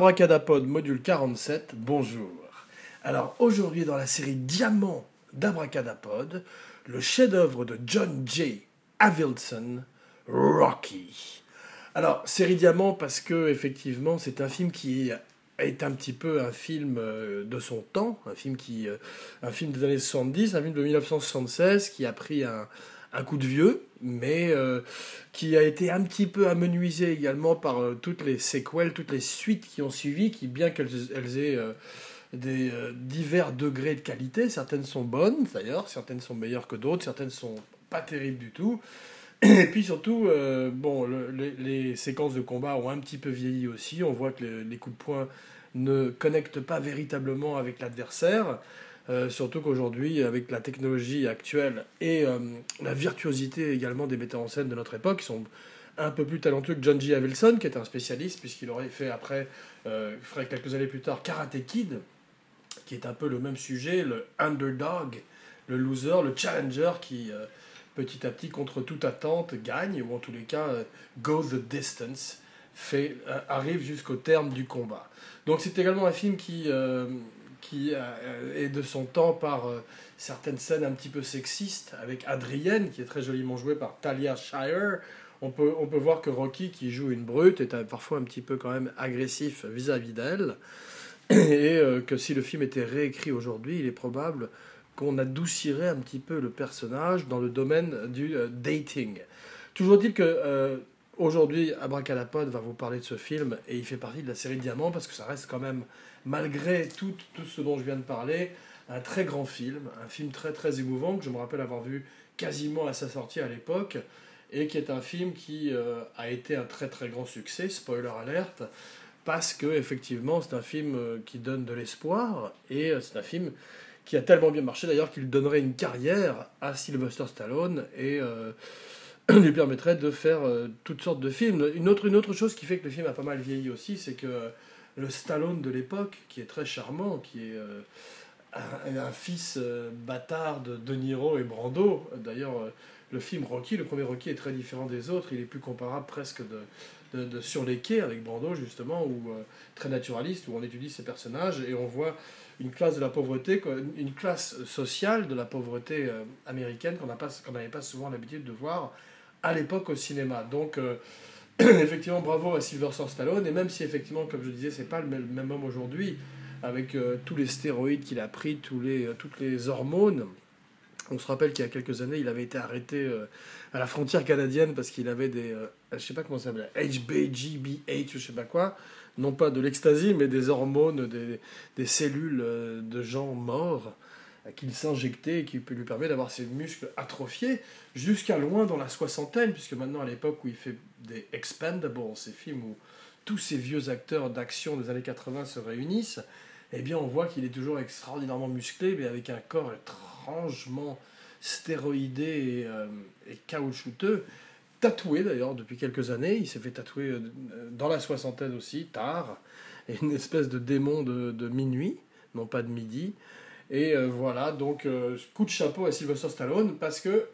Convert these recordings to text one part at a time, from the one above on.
Abracadapod module 47, bonjour. Alors aujourd'hui dans la série Diamant d'Abracadapod, le chef-d'œuvre de John J. Avildsen, Rocky. Alors série Diamant parce que effectivement c'est un film qui est un petit peu un film euh, de son temps, un film qui, euh, des années 70, un film de 1976 qui a pris un coup de vieux, mais euh, qui a été un petit peu amenuisé également par euh, toutes les séquelles, toutes les suites qui ont suivi, qui bien qu'elles aient euh, des divers degrés de qualité, certaines sont bonnes d'ailleurs, certaines sont meilleures que d'autres, certaines sont pas terribles du tout. Et puis surtout, bon, les, séquences de combat ont un petit peu vieilli aussi. On voit que les coups de poing ne connectent pas véritablement avec l'adversaire. Euh, surtout qu'aujourd'hui, avec la technologie actuelle et euh, la virtuosité également des metteurs en scène de notre époque, qui sont un peu plus talentueux que John G. Avildsen, qui est un spécialiste, puisqu'il aurait fait après, euh, ferait quelques années plus tard, Karate Kid, qui est un peu le même sujet, le underdog, le loser, le challenger qui, petit à petit, contre toute attente, gagne, ou en tous les cas, go the distance, arrive jusqu'au terme du combat. Donc c'est également un film qui qui euh, est de son temps par euh, certaines scènes un petit peu sexistes, avec Adrienne, qui est très joliment jouée par Talia Shire. On peut, on peut voir que Rocky, qui joue une brute, est parfois un petit peu quand même agressif vis-à-vis d'elle. Et euh, que si le film était réécrit aujourd'hui, il est probable qu'on adoucirait un petit peu le personnage dans le domaine du dating. Toujours dit que aujourd'hui, Abracadapod va vous parler de ce film et il fait partie de la série Diamant parce que ça reste quand même malgré tout, tout ce dont je viens de parler, un très grand film, un film très très émouvant que je me rappelle avoir vu quasiment à sa sortie à l'époque et qui est un film qui euh, a été un très très grand succès, spoiler alerte, parce que effectivement c'est un film euh, qui donne de l'espoir et euh, c'est un film qui a tellement bien marché d'ailleurs qu'il donnerait une carrière à Sylvester Stallone et lui permettrait de faire toutes sortes de films. Une autre, une autre chose qui fait que le film a pas mal vieilli aussi, c'est que le Stallone de l'époque, qui est très charmant, qui est euh, un, fils euh, bâtard de De Niro et Brando. D'ailleurs, euh, le film Rocky, le premier Rocky est très différent des autres. Il est plus comparable presque de, de, Sur les quais avec Brando, justement, ou très naturaliste, où on étudie ces personnages et on voit une classe de la pauvreté, une classe sociale de la pauvreté américaine qu'on n'avait pas, pas souvent l'habitude de voir à l'époque au cinéma. Donc, effectivement, bravo à Sylvester Stallone. Et même si, effectivement, comme je disais, c'est pas le même homme aujourd'hui, avec euh, tous les stéroïdes qu'il a pris, tous les, euh, toutes les hormones. On se rappelle qu'il y a quelques années, il avait été arrêté euh, à la frontière canadienne parce qu'il avait des. je sais pas comment ça s'appelle, HBGBH, je sais pas quoi. Non pas de l'ecstasy, mais des hormones, des, des cellules de gens morts qu'il s'injectait et qui lui permet d'avoir ses muscles atrophiés jusqu'à loin dans la soixantaine, puisque maintenant à l'époque où il fait des Expendables, ces films où tous ces vieux acteurs d'action des années 80 se réunissent, eh bien on voit qu'il est toujours extraordinairement musclé, mais avec un corps étrangement stéroïdé et, euh, caoutchouteux, tatoué d'ailleurs depuis quelques années, il s'est fait tatouer euh, dans la soixantaine aussi, tard, et une espèce de démon de minuit, non pas de midi, et euh, voilà, donc euh, coup de chapeau à Sylvester Stallone parce que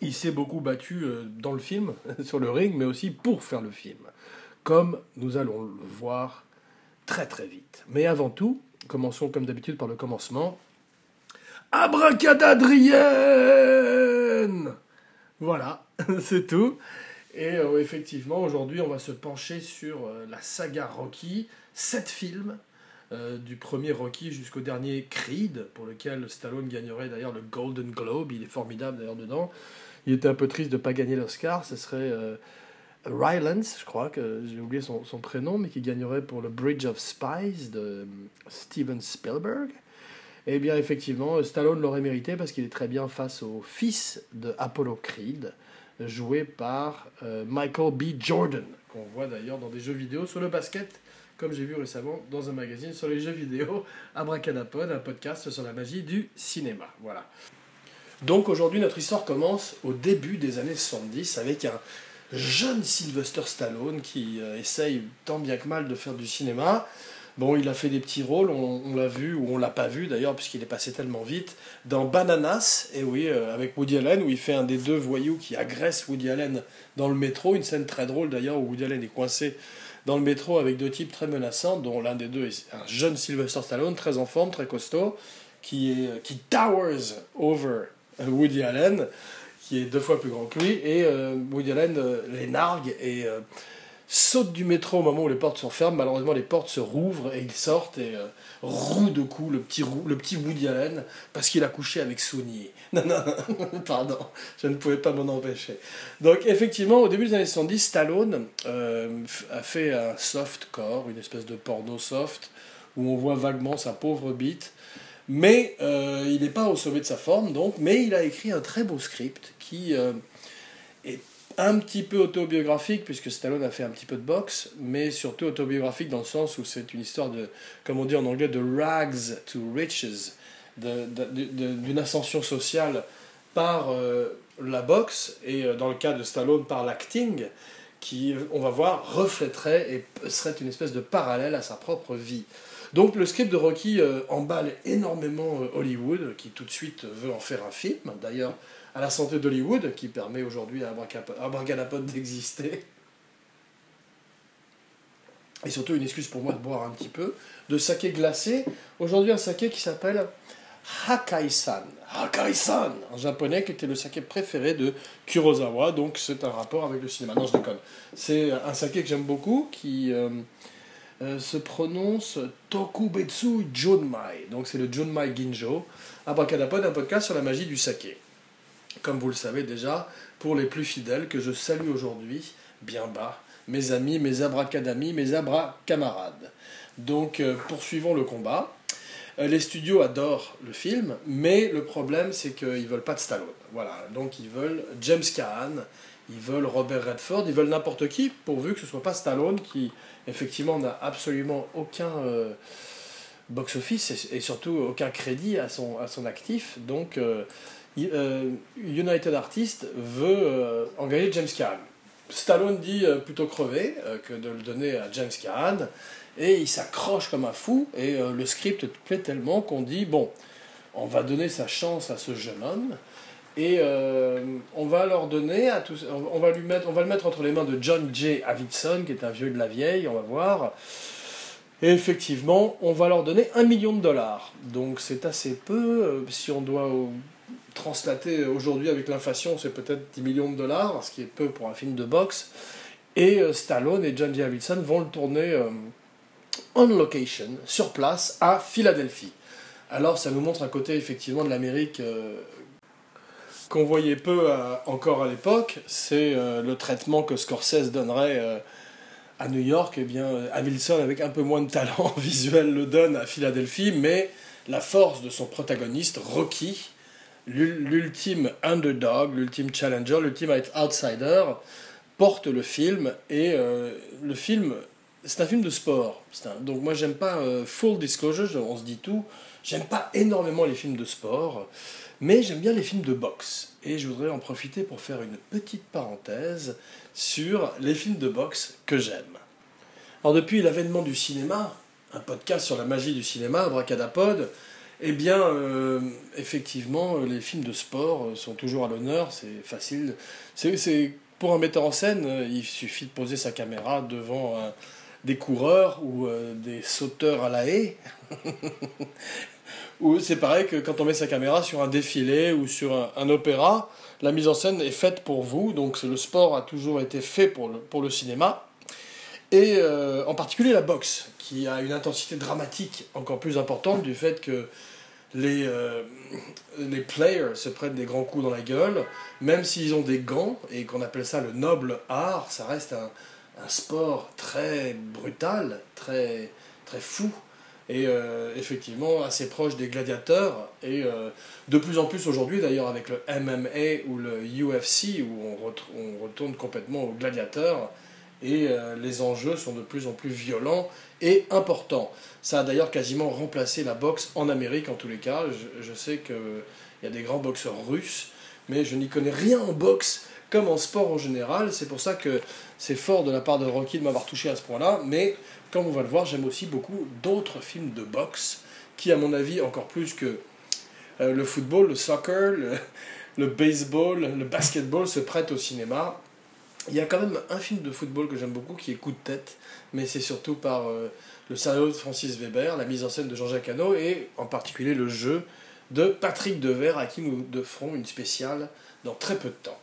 il s'est beaucoup battu euh, dans le film, sur le ring, mais aussi pour faire le film, comme nous allons le voir très très vite. Mais avant tout, commençons comme d'habitude par le commencement. Abracadadrienne Voilà, c'est tout. Et effectivement, aujourd'hui, on va se pencher sur la saga Rocky, sept films euh, du premier Rocky jusqu'au dernier Creed, pour lequel Stallone gagnerait d'ailleurs le Golden Globe. Il est formidable d'ailleurs dedans. Il était un peu triste de ne pas gagner l'Oscar. Ce serait euh, Rylance, je crois, que j'ai oublié son, prénom, mais qui gagnerait pour le Bridge of Spies de euh, Steven Spielberg. Eh bien, effectivement, Stallone l'aurait mérité parce qu'il est très bien face au fils de Apollo Creed, joué par Michael B. Jordan, qu'on voit d'ailleurs dans des jeux vidéo sur le basket comme j'ai vu récemment dans un magazine sur les jeux vidéo, Abracadapod, un podcast sur la magie du cinéma. Voilà. Donc aujourd'hui, notre histoire commence au début des années 70 avec un jeune Sylvester Stallone qui euh, essaye tant bien que mal de faire du cinéma. Bon, il a fait des petits rôles, on, l'a vu, ou on l'a pas vu d'ailleurs, puisqu'il est passé tellement vite, dans Bananas, et oui, euh, avec Woody Allen, où il fait un des deux voyous qui agresse Woody Allen dans le métro, une scène très drôle d'ailleurs, où Woody Allen est coincé dans le métro avec deux types très menaçants, dont l'un des deux est un jeune Sylvester Stallone, très en forme, très costaud, qui, est, qui towers over Woody Allen, qui est deux fois plus grand que lui, et euh, Woody Allen euh, les nargue et saute du métro au moment où les portes sont fermes. Malheureusement, les portes se rouvrent et ils sortent et euh, roue de coups le petit, le petit Woody Allen parce qu'il a couché avec Souni. Non, non, pardon, je ne pouvais pas m'en empêcher. Donc, effectivement, au début des années 70, Stallone euh, a fait un soft core, une espèce de porno soft, où on voit vaguement sa pauvre bite. Mais euh, il n'est pas au sommet de sa forme, donc, mais il a écrit un très beau script qui est un petit peu autobiographique, puisque Stallone a fait un petit peu de boxe, mais surtout autobiographique dans le sens où c'est une histoire de, comme on dit en anglais, de rags to riches, d'une ascension sociale par euh, la boxe, et euh, dans le cas de Stallone par l'acting, qui, on va voir, reflèterait et serait une espèce de parallèle à sa propre vie. Donc le script de Rocky euh, emballe énormément Hollywood, qui tout de suite veut en faire un film. D'ailleurs, à la santé d'Hollywood, qui permet aujourd'hui à Abracadapod d'exister. Et surtout une excuse pour moi de boire un petit peu. De saké glacé. Aujourd'hui un saké qui s'appelle Hakai-san. Hakai-san en japonais, qui était le saké préféré de Kurosawa. Donc c'est un rapport avec le cinéma. Non, je déconne. C'est un saké que j'aime beaucoup, qui euh, euh, se prononce Tokubetsu Junmai. Donc c'est le Junmai Ginjo. Abracadapod, un podcast sur la magie du saké comme vous le savez déjà, pour les plus fidèles que je salue aujourd'hui, bien bas, mes amis, mes abracadamis, mes abracamarades. Donc euh, poursuivons le combat. Euh, les studios adorent le film, mais le problème c'est qu'ils veulent pas de Stallone. Voilà, donc ils veulent James Caan, ils veulent Robert Redford, ils veulent n'importe qui, pourvu que ce soit pas Stallone qui effectivement n'a absolument aucun euh, box-office et, surtout aucun crédit à son, à son actif. Donc United Artists veut euh, engager James Caan. Stallone dit euh, plutôt crever que de le donner à James Caan, et il s'accroche comme un fou, et le script plaît tellement qu'on dit, bon, on va donner sa chance à ce jeune homme, et on va leur donner à tous, on va lui mettre, on va le mettre entre les mains de John J. Avidson, qui est un vieux de la vieille, on va voir. Et effectivement, on va leur donner un million de dollars. Donc c'est assez peu, si on doit translaté aujourd'hui avec l'inflation, c'est peut-être 10 millions de dollars, ce qui est peu pour un film de boxe. Et euh, Stallone et John Davidson vont le tourner euh, on location, sur place, à Philadelphie. Alors ça nous montre un côté effectivement de l'Amérique euh, qu'on voyait peu encore à l'époque, c'est le traitement que Scorsese donnerait à New York, et eh bien Wilson avec un peu moins de talent visuel le donne à Philadelphie, mais la force de son protagoniste, Rocky, l'ultime underdog, l'ultime challenger, l'ultime outsider, porte le film. Et euh, le film, c'est un film de sport. donc moi, j'aime pas, euh, full disclosure, on se dit tout, j'aime pas énormément les films de sport, mais j'aime bien les films de boxe. Et je voudrais en profiter pour faire une petite parenthèse sur les films de boxe que j'aime. Alors depuis l'avènement du cinéma, un podcast sur la magie du cinéma, Bracadapod, eh bien, euh, effectivement, les films de sport sont toujours à l'honneur, c'est facile. C'est, pour un metteur en scène, il suffit de poser sa caméra devant des coureurs ou euh, des sauteurs à la haie. ou c'est pareil que quand on met sa caméra sur un défilé ou sur un, opéra, la mise en scène est faite pour vous, donc le sport a toujours été fait pour le, cinéma. Et euh, en particulier la boxe, qui a une intensité dramatique encore plus importante du fait que les, euh, les players se prennent des grands coups dans la gueule, même s'ils ont des gants, et qu'on appelle ça le noble art, ça reste un, un sport très brutal, très, très fou, et euh, effectivement assez proche des gladiateurs, et euh, de plus en plus aujourd'hui d'ailleurs avec le MMA ou le UFC, où on, on retourne complètement aux gladiateurs, et les enjeux sont de plus en plus violents et importants. Ça a d'ailleurs quasiment remplacé la boxe en Amérique en tous les cas. Je, sais qu'il y a des grands boxeurs russes, mais je n'y connais rien en boxe comme en sport en général. C'est pour ça que c'est fort de la part de Rocky de m'avoir touché à ce point-là. Mais comme on va le voir, j'aime aussi beaucoup d'autres films de boxe qui, à mon avis, encore plus que euh, le football, le soccer, le, baseball, le basketball, se prêtent au cinéma. Il y a quand même un film de football que j'aime beaucoup qui est Coup de tête, mais c'est surtout par euh, le scénario de Francis Weber, la mise en scène de Jean-Jacques Hano et en particulier le jeu de Patrick Devers à qui nous ferons une spéciale dans très peu de temps.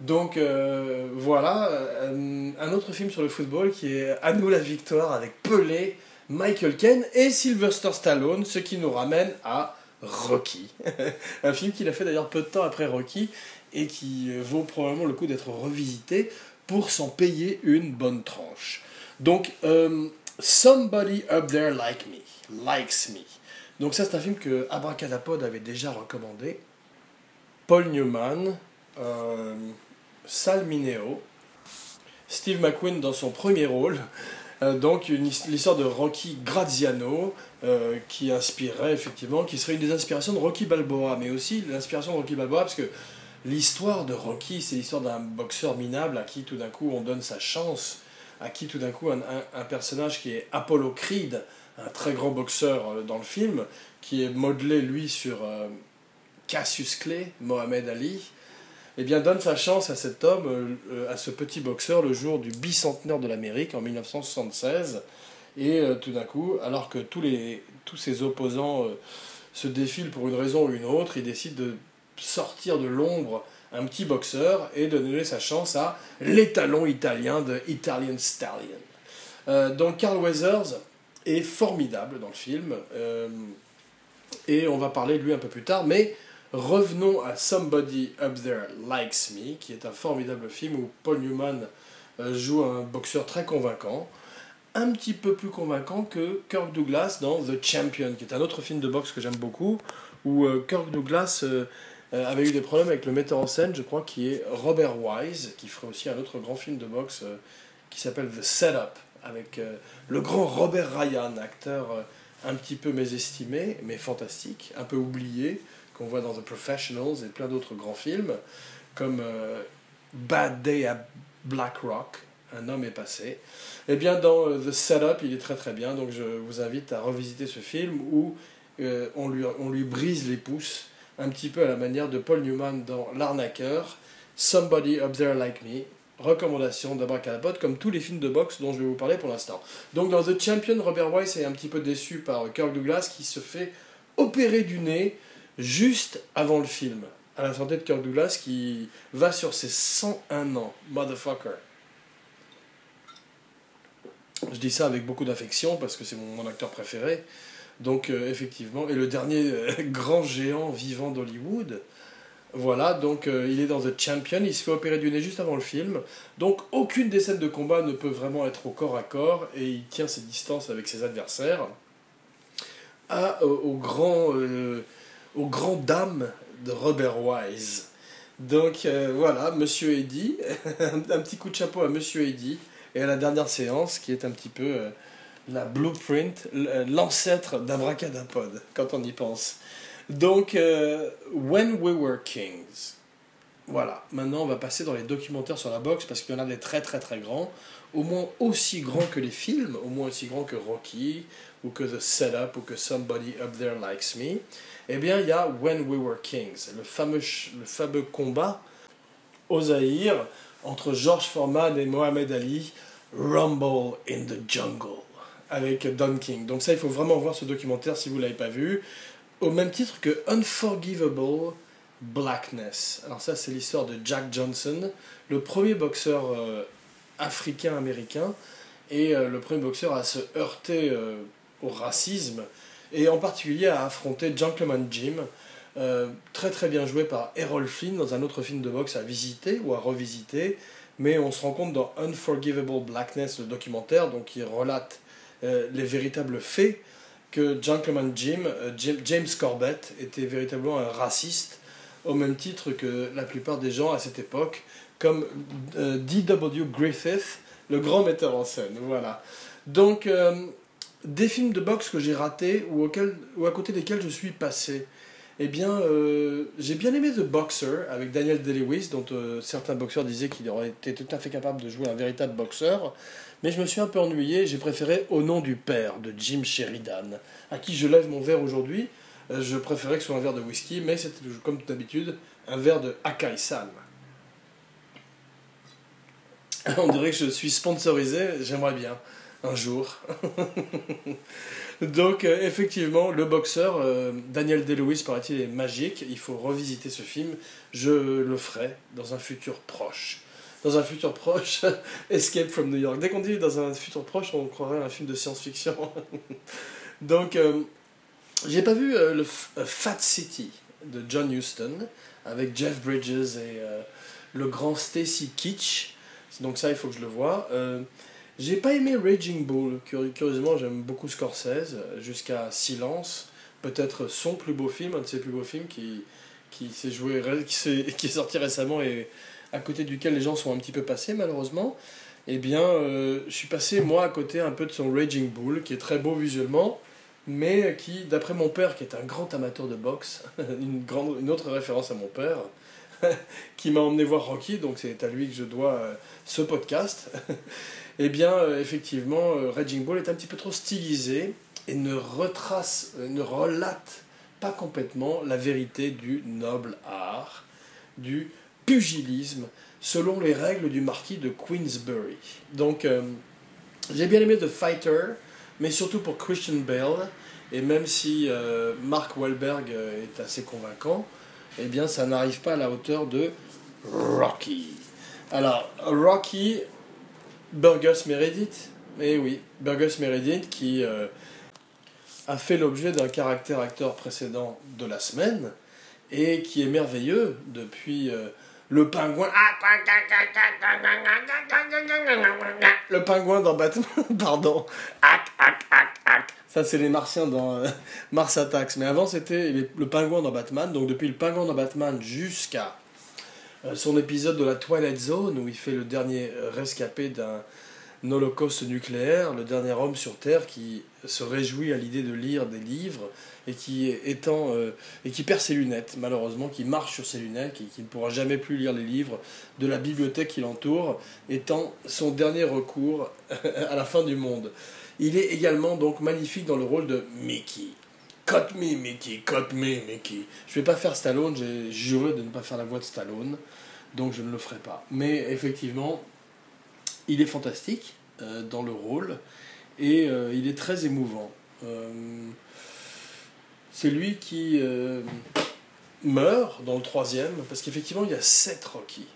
Donc euh, voilà, euh, un autre film sur le football qui est À nous la victoire avec Pelé, Michael Caine et Sylvester Stallone, ce qui nous ramène à Rocky. un film qu'il a fait d'ailleurs peu de temps après Rocky et qui vaut probablement le coup d'être revisité pour s'en payer une bonne tranche. Donc, euh, Somebody Up There Like Me, Likes Me. Donc ça c'est un film que Abracadapod avait déjà recommandé. Paul Newman, euh, Sal Mineo, Steve McQueen dans son premier rôle. Euh, donc l'histoire de Rocky Graziano euh, qui inspirerait effectivement, qui serait une des inspirations de Rocky Balboa, mais aussi l'inspiration de Rocky Balboa parce que l'histoire de Rocky c'est l'histoire d'un boxeur minable à qui tout d'un coup on donne sa chance, à qui tout d'un coup un, un, personnage qui est Apollo Creed, un très grand boxeur euh, dans le film, qui est modelé lui sur Cassius Clay, Mohamed Ali, eh bien, donne sa chance à cet homme, euh, à ce petit boxeur, le jour du bicentenaire de l'Amérique en 1976. Et euh, tout d'un coup, alors que tous, les, tous ses opposants euh, se défilent pour une raison ou une autre, il décide de sortir de l'ombre un petit boxeur et donner sa chance à l'étalon italien de Italian Stallion. donc Carl Weathers est formidable dans le film. et on va parler de lui un peu plus tard, mais Revenons à Somebody Up There Likes Me, qui est un formidable film où Paul Newman euh, joue un boxeur très convaincant, un petit peu plus convaincant que Kirk Douglas dans The Champion, qui est un autre film de boxe que j'aime beaucoup, où euh, Kirk Douglas euh, avait eu des problèmes avec le metteur en scène, je crois, qui est Robert Wise, qui ferait aussi un autre grand film de boxe qui s'appelle The Setup, avec le grand Robert Ryan, acteur un petit peu mésestimé, mais fantastique, un peu oublié, qu'on voit dans The Professionals et plein d'autres grands films, comme euh, Bad Day at Black Rock, Un homme est passé. Eh bien, dans euh, The Setup, il est très très bien, donc je vous invite à revisiter ce film où euh, on, lui, on lui brise les pouces, un petit peu à la manière de Paul Newman dans L'arnaqueur, Somebody Up There Like Me, recommandation d'Abracadapod, comme tous les films de boxe dont je vais vous parler pour l'instant. Donc dans The Champion, Robert Weiss est un petit peu déçu par Kirk Douglas qui se fait opérer du nez juste avant le film, à la santé de Kirk Douglas qui va sur ses 101 ans. Motherfucker. Je dis ça avec beaucoup d'affection parce que c'est mon, acteur préféré. Donc euh, effectivement, et le dernier euh, grand géant vivant d'Hollywood. Voilà, donc euh, il est dans The Champion, il se fait opérer du nez juste avant le film. Donc aucune des scènes de combat ne peut vraiment être au corps à corps et il tient ses distances avec ses adversaires. À, au grand aux grandes dames de Robert Wise. Donc voilà, Monsieur Eddy, un petit coup de chapeau à Monsieur Eddy, et à la dernière séance qui est un petit peu la blueprint, euh, l'ancêtre d'Abracadapod, quand on y pense. Donc, When We Were Kings. Voilà, maintenant on va passer dans les documentaires sur la boxe parce qu'il y en a des très très très grands, au moins aussi grands que les films, au moins aussi grands que Rocky, ou que The Setup, ou que Somebody Up There Likes Me eh bien, il y a When We Were Kings, le fameux, le combat au Zaïre entre George Foreman et Mohamed Ali, Rumble in the Jungle, avec Don King. Donc ça, il faut vraiment voir ce documentaire si vous ne l'avez pas vu, au même titre que Unforgivable Blackness. Alors ça, c'est l'histoire de Jack Johnson, le premier boxeur euh, africain-américain, et euh, le premier boxeur à se heurter euh, au racisme et en particulier à affronter Gentleman Jim, très très bien joué par Errol Flynn dans un autre film de boxe à visiter ou à revisiter, mais on se rend compte dans Unforgivable Blackness, le documentaire, donc qui relate les véritables faits, que Gentleman Jim, euh, James Corbett, était véritablement un raciste, au même titre que la plupart des gens à cette époque, comme D.W. Griffith, le grand metteur en scène. Voilà. Donc, des films de boxe que j'ai ratés ou, ou à côté desquels je suis passé. Eh bien, euh, j'ai bien aimé The Boxer avec Daniel Day-Lewis, dont euh, certains boxeurs disaient qu'il aurait été tout à fait capable de jouer un véritable boxeur. Mais je me suis un peu ennuyé, j'ai préféré Au nom du père de Jim Sheridan, à qui je lève mon verre aujourd'hui. Euh, je préférais que ce soit un verre de whisky, mais c'était comme d'habitude un verre de Akai-san. On dirait que je suis sponsorisé, j'aimerais bien, un jour. Donc, euh, effectivement, le boxeur, euh, Daniel Day-Lewis, paraît-il, est magique. Il faut revisiter ce film. Je le ferai dans un futur proche. Dans un futur proche, Escape from New York. Dès qu'on dit dans un futur proche, on croirait un film de science-fiction. Donc, euh, j'ai pas vu le Fat City de John Huston avec Jeff Bridges et le grand Stacy Kitsch. Donc ça, il faut que je le voie. J'ai pas aimé Raging Bull. Curieusement, j'aime beaucoup Scorsese, jusqu'à Silence, peut-être son plus beau film, un de ses plus beaux films qui, qui s'est joué, qui, qui est sorti récemment et à côté duquel les gens sont un petit peu passés malheureusement. Eh bien, euh, je suis passé moi à côté un peu de son Raging Bull, qui est très beau visuellement, mais qui, d'après mon père, qui est un grand amateur de boxe, une, grande, une autre référence à mon père, qui m'a emmené voir Rocky, donc c'est à lui que je dois euh, ce podcast. Eh bien, euh, effectivement, euh, Raging Bull est un petit peu trop stylisé et ne retrace, euh, ne relate pas complètement la vérité du noble art, du pugilisme, selon les règles du marquis de Queensbury. Donc, j'ai bien aimé The Fighter, mais surtout pour Christian Bale, et même si Mark Wahlberg est assez convaincant, eh bien, ça n'arrive pas à la hauteur de Rocky. Alors, Rocky, Burgess Meredith, eh oui, Burgess Meredith qui euh, a fait l'objet d'un caractère acteur précédent de la semaine et qui est merveilleux depuis euh, le pingouin. Le pingouin dans Batman, pardon. Ça, c'est les martiens dans euh, Mars Attacks. Mais avant, c'était le pingouin dans Batman. Donc, depuis le pingouin dans Batman jusqu'à euh, son épisode de la Twilight Zone où il fait le dernier rescapé d'un holocauste nucléaire, le dernier homme sur Terre qui se réjouit à l'idée de lire des livres et qui euh, et qui perd ses lunettes malheureusement, qui marche sur ses lunettes et qui ne pourra jamais plus lire les livres de la bibliothèque qui l'entoure, étant son dernier recours à la fin du monde. Il est également donc magnifique dans le rôle de Mickey. Cut me, Mickey, cut me, Mickey. Je vais pas faire Stallone, j'ai juré de ne pas faire la voix de Stallone, donc je ne le ferai pas. Mais effectivement, il est fantastique euh, dans le rôle et euh, il est très émouvant. Euh, c'est lui qui meurt dans le troisième, parce qu'effectivement il y a sept Rocky.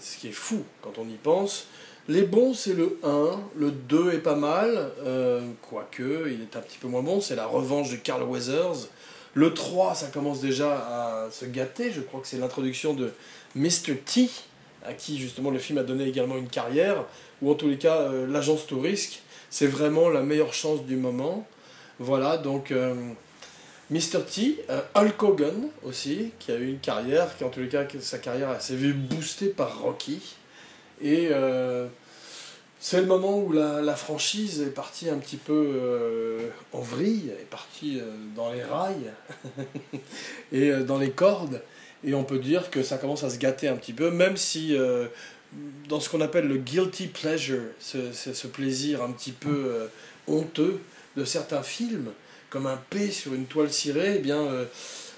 Ce qui est fou quand on y pense. Les bons, c'est le 1, le 2 est pas mal, euh, quoique il est un petit peu moins bon, c'est la revanche de Carl Weathers. Le 3, ça commence déjà à se gâter, je crois que c'est l'introduction de Mr. T, à qui justement le film a donné également une carrière, ou en tous les cas euh, l'agence Touriste, c'est vraiment la meilleure chance du moment. Voilà, donc euh, Mr. T, Hulk Hogan aussi, qui a eu une carrière, qui en tous les cas sa carrière s'est vue boostée par Rocky. Et c'est le moment où la, franchise est partie un petit peu euh, en vrille, est partie euh, dans les rails et euh, dans les cordes. Et on peut dire que ça commence à se gâter un petit peu, même si dans ce qu'on appelle le guilty pleasure, ce, ce plaisir un petit peu honteux de certains films, comme un P sur une toile cirée, eh bien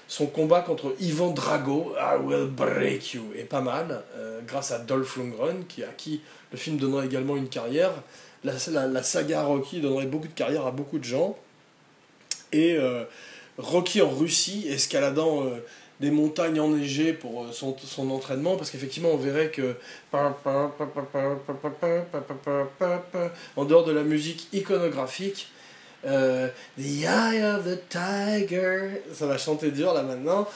son combat contre Ivan Drago, I Will Break You, est pas mal, grâce à Dolph Lundgren, qui, à qui le film donnera également une carrière. La, saga Rocky donnerait beaucoup de carrière à beaucoup de gens. Et euh, Rocky en Russie, escaladant euh, des montagnes enneigées pour euh, son, entraînement, parce qu'effectivement on verrait que en dehors de la musique iconographique, The Eye of the Tiger, ça va chanter dur là maintenant,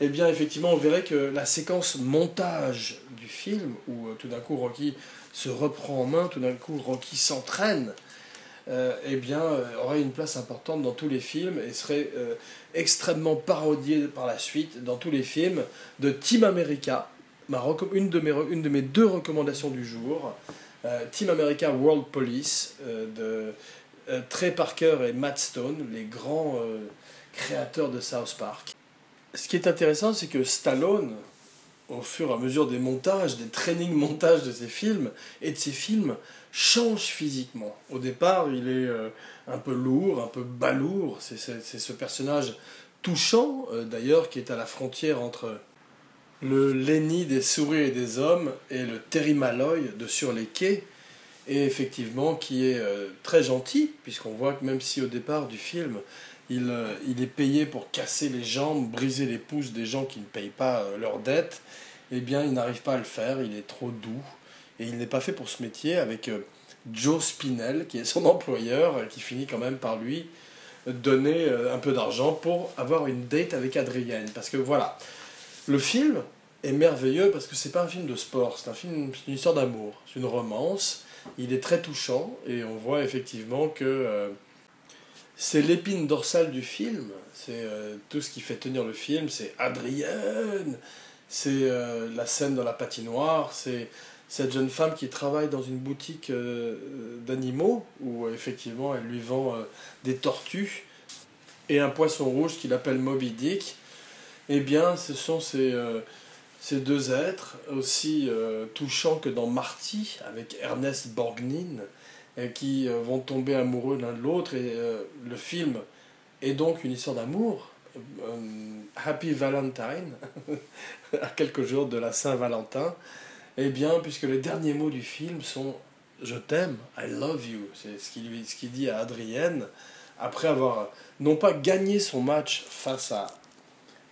eh bien effectivement on verrait que la séquence montage du film, où tout d'un coup Rocky se reprend en main, tout d'un coup Rocky s'entraîne, euh, eh bien, euh, aurait une place importante dans tous les films et serait euh, extrêmement parodié par la suite dans tous les films de Team America, ma une, de mes, une de mes deux recommandations du jour, Team America World Police de Trey Parker et Matt Stone, les grands créateurs de South Park. Ce qui est intéressant, c'est que Stallone, au fur et à mesure des montages, des training montages de ses films et de ses films, change physiquement. Au départ, il est euh, un peu lourd, un peu balourd. C'est ce personnage touchant, euh, d'ailleurs, qui est à la frontière entre le Lenny des souris et des hommes et le Terry Malloy de Sur les quais, et effectivement qui est euh, très gentil, puisqu'on voit que même si au départ du film, il, euh, il, est payé pour casser les jambes, briser les pouces des gens qui ne payent pas euh, leurs dettes, eh bien il n'arrive pas à le faire, il est trop doux, et il n'est pas fait pour ce métier avec Joe Spinell, qui est son employeur, qui finit quand même par lui donner un peu d'argent pour avoir une date avec Adrienne. Parce que voilà, le film est merveilleux parce que c'est pas un film de sport, c'est un film, c'est une histoire d'amour, c'est une romance. Il est très touchant et on voit effectivement que euh, c'est l'épine dorsale du film. C'est euh, tout ce qui fait tenir le film. C'est Adrienne, c'est euh, la scène dans la patinoire, c'est cette jeune femme qui travaille dans une boutique d'animaux où effectivement elle lui vend des tortues et un poisson rouge qu'il appelle Moby Dick eh bien, ce sont ces, ces deux êtres, aussi euh, touchants que dans Marty, avec Ernest Borgnine, qui euh, vont tomber amoureux l'un de l'autre. Et le film est donc une histoire d'amour. Happy Valentine, à quelques jours de la Saint-Valentin. Eh bien, puisque les derniers mots du film sont Je t'aime, I love you. C'est ce qu'il dit à Adrienne après avoir non pas gagné son match face à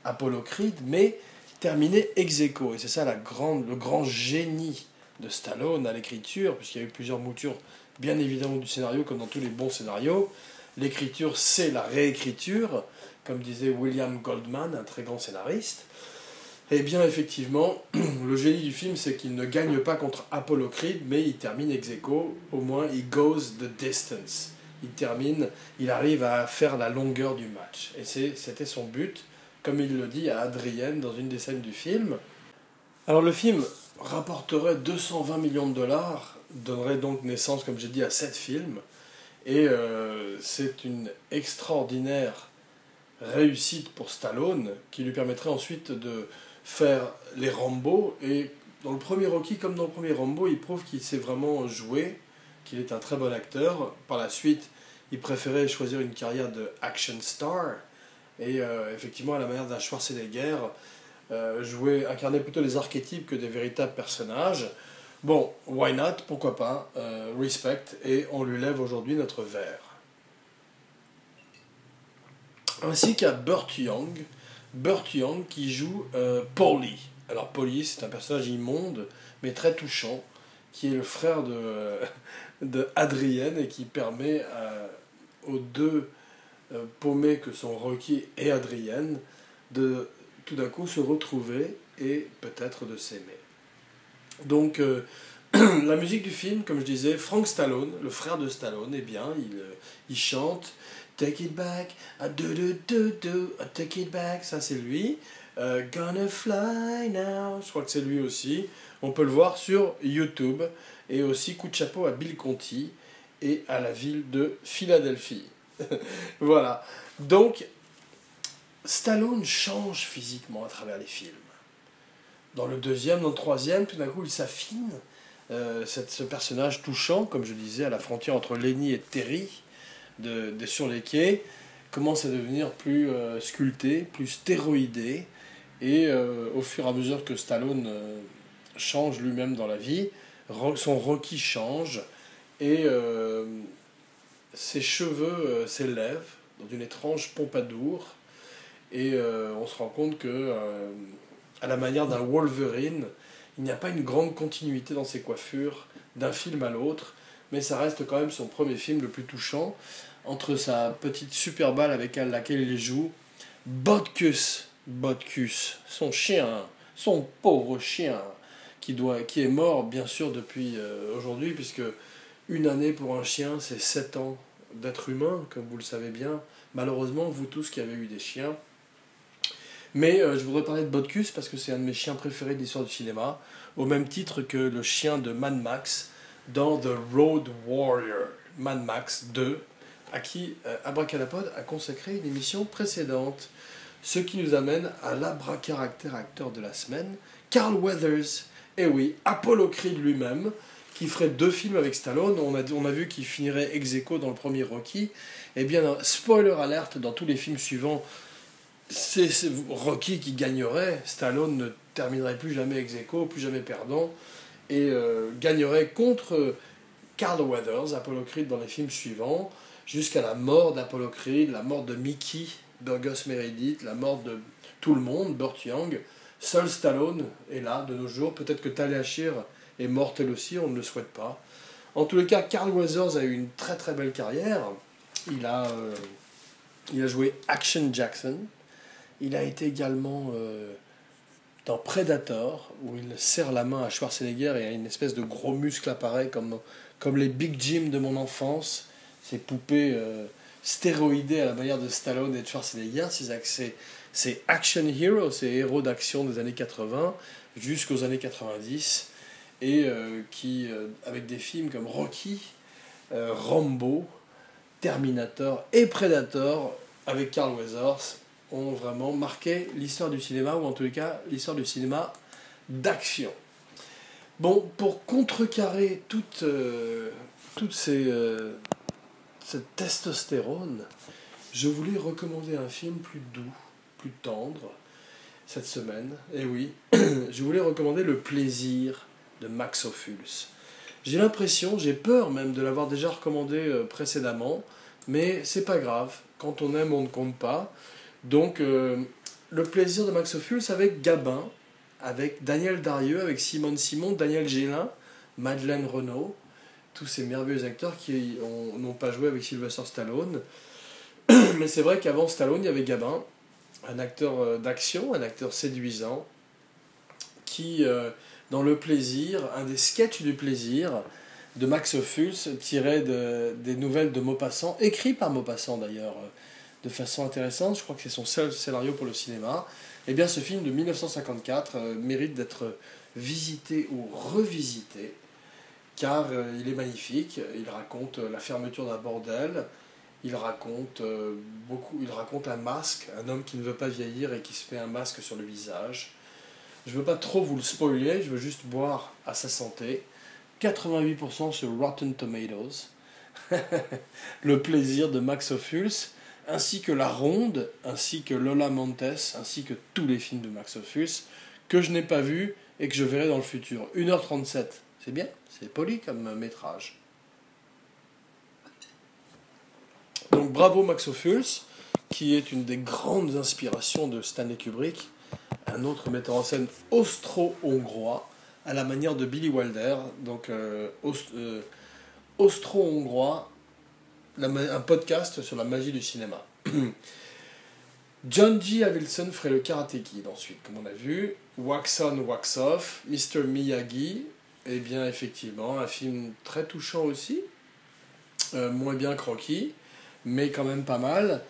Apollo Creed, mais terminé ex aequo. Et c'est ça la grande, le grand génie de Stallone à l'écriture, puisqu'il y a eu plusieurs moutures, bien évidemment, du scénario, comme dans tous les bons scénarios. L'écriture, c'est la réécriture, comme disait William Goldman, un très grand scénariste. Eh bien, effectivement, le génie du film, c'est qu'il ne gagne pas contre Apollo Creed, mais il termine ex aequo. Au moins, il goes the distance. Il termine, il arrive à faire la longueur du match. Et c'était son but comme il le dit à Adrienne dans une des scènes du film. Alors le film rapporterait 220 millions de dollars, donnerait donc naissance, comme j'ai dit, à 7 films, et euh, c'est une extraordinaire réussite pour Stallone, qui lui permettrait ensuite de faire les Rambo, et dans le premier Rocky comme dans le premier Rambo, il prouve qu'il sait vraiment jouer, qu'il est un très bon acteur. Par la suite, il préférait choisir une carrière de action star, et euh, effectivement, à la manière d'un Schwarzenegger, euh, jouer, incarner plutôt les archétypes que des véritables personnages. Bon, why not? Pourquoi pas? Euh, Respect, et on lui lève aujourd'hui notre verre. Ainsi qu'à Burt Young, Burt Young qui joue Polly. Alors Polly, c'est un personnage immonde, mais très touchant, qui est le frère de, de Adrienne et qui permet aux deux euh, paumés que sont Rocky et Adrienne, de tout d'un coup se retrouver et peut-être de s'aimer. Donc euh, la musique du film, comme je disais, Frank Stallone, le frère de Stallone, eh bien, il, euh, chante Take it back, do do do do, take it back, ça c'est lui. Gonna fly now, je crois que c'est lui aussi. On peut le voir sur YouTube. Et aussi coup de chapeau à Bill Conti et à la ville de Philadelphie. voilà. Donc, Stallone change physiquement à travers les films. Dans le deuxième, dans le troisième, tout d'un coup, il s'affine. Euh, ce personnage touchant, comme je disais, à la frontière entre Lenny et Terry, de, Sur les quais, commence à devenir plus euh, sculpté, plus stéroïdé. Et euh, au fur et à mesure que Stallone change lui-même dans la vie, son Rocky change. Et ses cheveux euh, s'élèvent dans une étrange pompadour et euh, on se rend compte que, euh, à la manière d'un Wolverine, il n'y a pas une grande continuité dans ses coiffures d'un film à l'autre, mais ça reste quand même son premier film le plus touchant. Entre sa petite super balle avec laquelle il joue, Bodkus, Bodkus, son chien, son pauvre chien, qui, doit, qui est mort bien sûr depuis aujourd'hui, puisque une année pour un chien, c'est sept ans d'être humain, comme vous le savez bien. Malheureusement, vous tous qui avez eu des chiens. Mais euh, je voudrais parler de Botkus parce que c'est un de mes chiens préférés de l'histoire du cinéma, au même titre que le chien de Mad Max dans The Road Warrior, Mad Max 2, à qui euh, a consacré une émission précédente. Ce qui nous amène à l'abracaractère acteur de la semaine, Carl Weathers. Et oui, Apollo Creed lui-même, qui ferait deux films avec Stallone. On a, on vu qu'il finirait ex aequo dans le premier Rocky. Eh bien, spoiler alerte, dans tous les films suivants, c'est Rocky qui gagnerait. Stallone ne terminerait plus jamais ex aequo, plus jamais perdant, et euh, gagnerait contre Carl Weathers, Apollo Creed, dans les films suivants, jusqu'à la mort d'Apollo Creed, la mort de Mickey, Burgos Meredith, la mort de tout le monde, Burt Young. Seul Stallone est là de nos jours. Peut-être que Talia Shire est morte aussi, on ne le souhaite pas. En tous les cas, Carl Weathers a eu une très très belle carrière. Il a, euh, il a joué Action Jackson. Il a été également euh, dans Predator, où il serre la main à Schwarzenegger et a une espèce de gros muscle apparaît comme, comme les Big Jim de mon enfance, ces poupées euh, stéroïdées à la manière de Stallone et de Schwarzenegger. C'est action hero, ces héros d'action des années 80 jusqu'aux années 90 et euh, qui, euh, avec des films comme Rocky, Rambo, Terminator et Predator, avec Carl Weathers, ont vraiment marqué l'histoire du cinéma, ou en tous les cas l'histoire du cinéma d'action. Bon, pour contrecarrer toute, euh, toute ces, euh, cette testostérone, je voulais recommander un film plus doux, plus tendre, cette semaine. Et oui, je voulais recommander Le plaisir de Max Ophuls. J'ai l'impression, j'ai peur même de l'avoir déjà recommandé euh, précédemment, mais c'est pas grave. Quand on aime, on ne compte pas. Donc, euh, le plaisir de Max Ophuls avec Gabin, avec Daniel Darieux, avec Simone Simon, Daniel Gélin, Madeleine Renaud, tous ces merveilleux acteurs qui n'ont pas joué avec Sylvester Stallone. Mais c'est vrai qu'avant Stallone, il y avait Gabin, un acteur euh, d'action, un acteur séduisant, qui, dans le plaisir, un des sketchs du plaisir de Max Ophuls, tirait des nouvelles de Maupassant, écrit par Maupassant d'ailleurs, de façon intéressante. Je crois que c'est son seul scénario pour le cinéma. Eh bien, ce film de 1954 euh, mérite d'être visité ou revisité, car euh, il est magnifique. Il raconte la fermeture d'un bordel. Euh. Il raconte un masque, un homme qui ne veut pas vieillir et qui se fait un masque sur le visage. Je ne veux pas trop vous le spoiler. Je veux juste boire à sa santé. 88% sur Rotten Tomatoes. le plaisir de Max Ophuls ainsi que La Ronde, ainsi que Lola Montes, ainsi que tous les films de Max Ophuls, que je n'ai pas vus et que je verrai dans le futur. 1h37, c'est bien, c'est poli comme métrage. Donc bravo Max Ophuls, qui est une des grandes inspirations de Stanley Kubrick, un autre metteur en scène austro-hongrois, à la manière de Billy Wilder, donc euh, euh, austro-hongrois, un podcast sur la magie du cinéma. John G. Avildsen ferait le Karate Kid ensuite, comme on a vu. Wax On, Wax Off, Mr. Miyagi. Eh bien, effectivement, un film très touchant aussi. Euh, moins bien Rocky, mais quand même pas mal.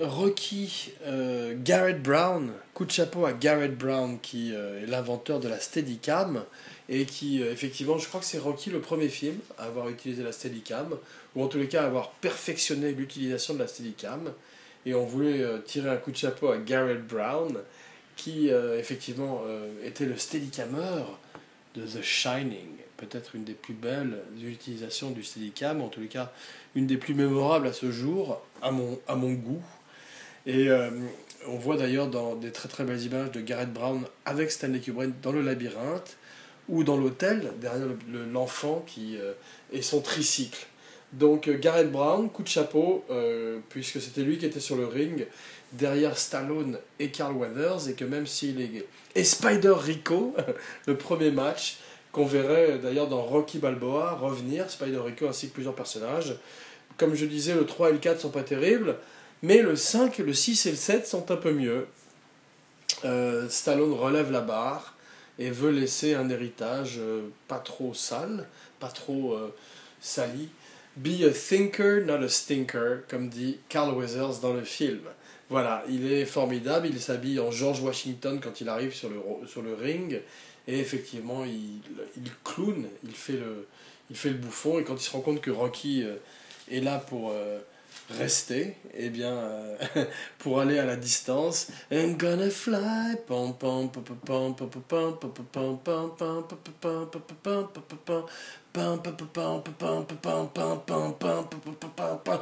Rocky, euh, Garrett Brown, coup de chapeau à Garrett Brown, qui euh, est l'inventeur de la Steadicam, et qui, effectivement, je crois que c'est Rocky le premier film à avoir utilisé la Steadicam, ou en tous les cas avoir perfectionné l'utilisation de la Steadicam. Et on voulait euh, tirer un coup de chapeau à Garrett Brown, qui euh, effectivement euh, était le Steadicammer de The Shining. Peut-être une des plus belles utilisations du Steadicam, en tous les cas une des plus mémorables à ce jour, à mon, à mon goût. Et on voit d'ailleurs dans des très très belles images de Garrett Brown avec Stanley Kubrick dans le labyrinthe ou dans l'hôtel, derrière l'enfant qui est son tricycle. Donc euh, Gareth Brown, coup de chapeau, euh, puisque c'était lui qui était sur le ring, derrière Stallone et Carl Weathers, et que même s'il est... Et Spider Rico, le premier match, qu'on verrait d'ailleurs dans Rocky Balboa revenir, Spider Rico ainsi que plusieurs personnages. Comme je disais, le 3 et le 4 sont pas terribles, mais le 5, le 6 et le 7 sont un peu mieux. Euh, Stallone relève la barre et veut laisser un héritage pas trop sale, pas trop sali Be a thinker, not a stinker, comme dit Carl Weathers dans le film. Voilà, il est formidable, il s'habille en George Washington quand il arrive sur le, sur le ring, et effectivement, il, il clown, il fait, le, il fait le bouffon, et quand il se rend compte que Rocky euh, est là pour, euh, rester, eh bien, euh, pour aller à la distance. I'm gonna fly. pam, pam, pam, pam, pam, pam, pam, pam, pam, pam, pam, pam, pam, pam.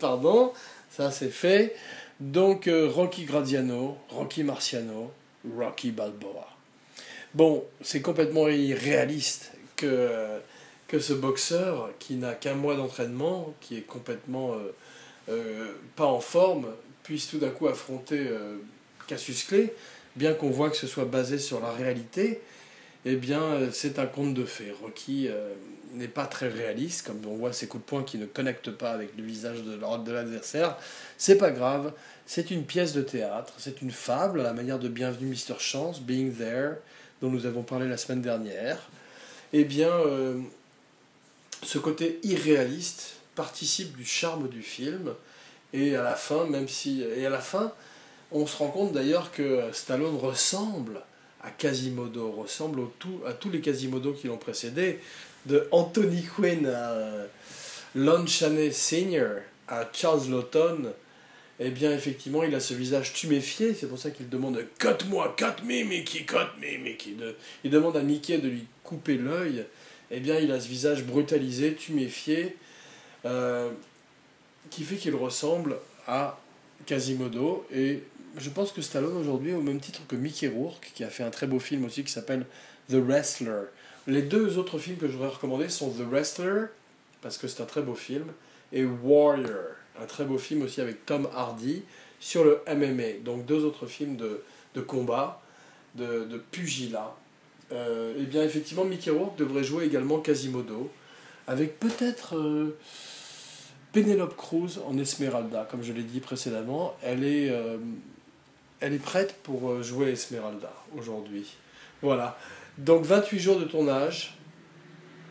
Pardon, ça c'est fait. Donc Rocky Gradiano, Rocky Marciano, Rocky Balboa. Bon, c'est complètement irréaliste que que ce boxeur qui n'a qu'un mois d'entraînement, qui est complètement euh, euh, pas en forme, puisse tout d'un coup affronter euh, Cassius Clay, bien qu'on voit que ce soit basé sur la réalité, eh bien c'est un conte de fées. Rocky n'est pas très réaliste, comme on voit ses coups de poing qui ne connectent pas avec le visage de, de l'adversaire. C'est pas grave, c'est une pièce de théâtre, c'est une fable à la manière de Bienvenue Mr. Chance, Being There, dont nous avons parlé la semaine dernière. Eh bien, ce côté irréaliste participe du charme du film. Et à la fin, même si. Et à la fin, on se rend compte d'ailleurs que Stallone ressemble à Quasimodo, ressemble au tout, à tous les Quasimodo qui l'ont précédé, de Anthony Quinn à Lon Chaney Sr. à Charles Lawton. Eh bien, effectivement, il a ce visage tuméfié, c'est pour ça qu'il demande Cut-moi, cut me, Mickey, cut me, Mickey. il demande à Mickey de lui couper l'œil eh bien, il a ce visage brutalisé, tuméfié, euh, qui fait qu'il ressemble à Quasimodo. Et je pense que Stallone, aujourd'hui, au même titre que Mickey Rourke, qui a fait un très beau film aussi qui s'appelle The Wrestler. Les deux autres films que je voudrais recommander sont The Wrestler, parce que c'est un très beau film, et Warrior, un très beau film aussi avec Tom Hardy sur le MMA. Donc deux autres films de, de combat, de, de pugilat euh, eh bien effectivement Mickey Rourke devrait jouer également Quasimodo, avec peut-être euh, Penelope Cruz en Esmeralda, comme je l'ai dit précédemment. Elle est, euh, elle est prête pour jouer Esmeralda aujourd'hui. Voilà. Donc 28 jours de tournage,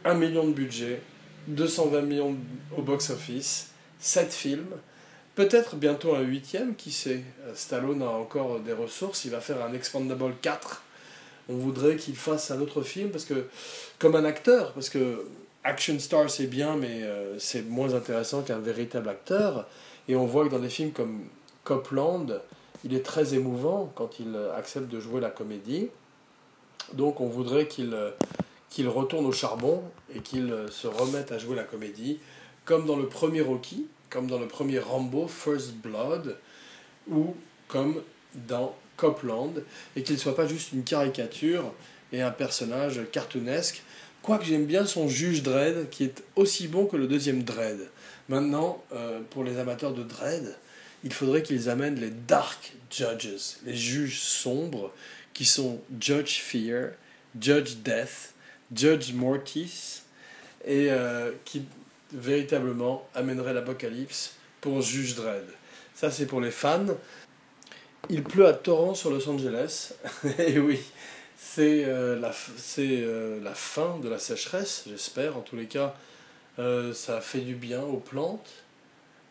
1 million de budget, 220 millions au box-office, 7 films, peut-être bientôt un huitième, qui sait? Stallone a encore des ressources, il va faire un Expandable 4 on voudrait qu'il fasse un autre film parce que comme un acteur parce que action star c'est bien mais euh, c'est moins intéressant qu'un véritable acteur. Et on voit que dans des films comme Copland il est très émouvant quand il euh, accepte de jouer la comédie. Donc on voudrait qu'il euh, qu'il retourne au charbon et qu'il se remette à jouer la comédie comme dans le premier Rocky comme dans le premier Rambo First Blood ou comme dans Copland et qu'il ne soit pas juste une caricature et un personnage cartoonesque. Quoique j'aime bien son juge Dredd qui est aussi bon que le deuxième Dredd. Maintenant, euh, pour les amateurs de Dredd, il faudrait qu'ils amènent les Dark Judges, les juges sombres, qui sont Judge Fear, Judge Death, Judge Mortis, et euh, qui véritablement amèneraient l'apocalypse pour Juge Dredd. Ça, c'est pour les fans. Il pleut à torrent sur Los Angeles. Et oui, c'est euh, la, euh, la fin de la sécheresse, j'espère. En tous les cas, euh, ça fait du bien aux plantes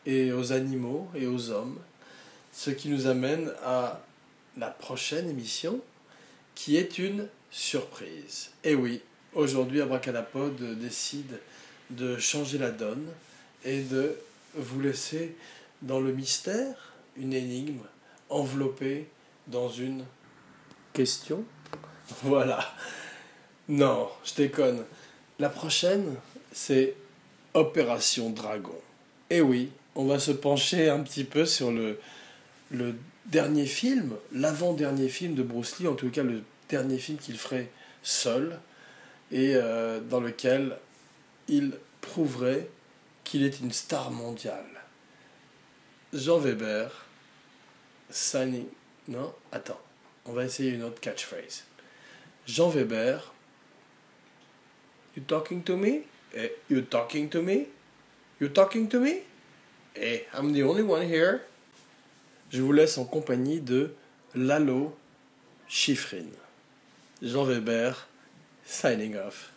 et aux animaux et aux hommes. Ce qui nous amène à la prochaine émission, qui est une surprise. Et oui, aujourd'hui, Abracadapod décide de changer la donne et de vous laisser dans le mystère, une énigme enveloppé dans une question. Voilà. Non, je déconne. La prochaine, c'est Opération Dragon. Et eh oui, on va se pencher un petit peu sur le, le dernier film, l'avant-dernier film de Bruce Lee, en tout cas le dernier film qu'il ferait seul, et euh, dans lequel il prouverait qu'il est une star mondiale. Jean Weber Signing. Non, attends. On va essayer une autre catchphrase. Jean Weber. You talking to me? Eh, you talking to me? You talking to me? Eh, I'm the only one here. Je vous laisse en compagnie de Lalo Schifrin. Jean Weber, signing off.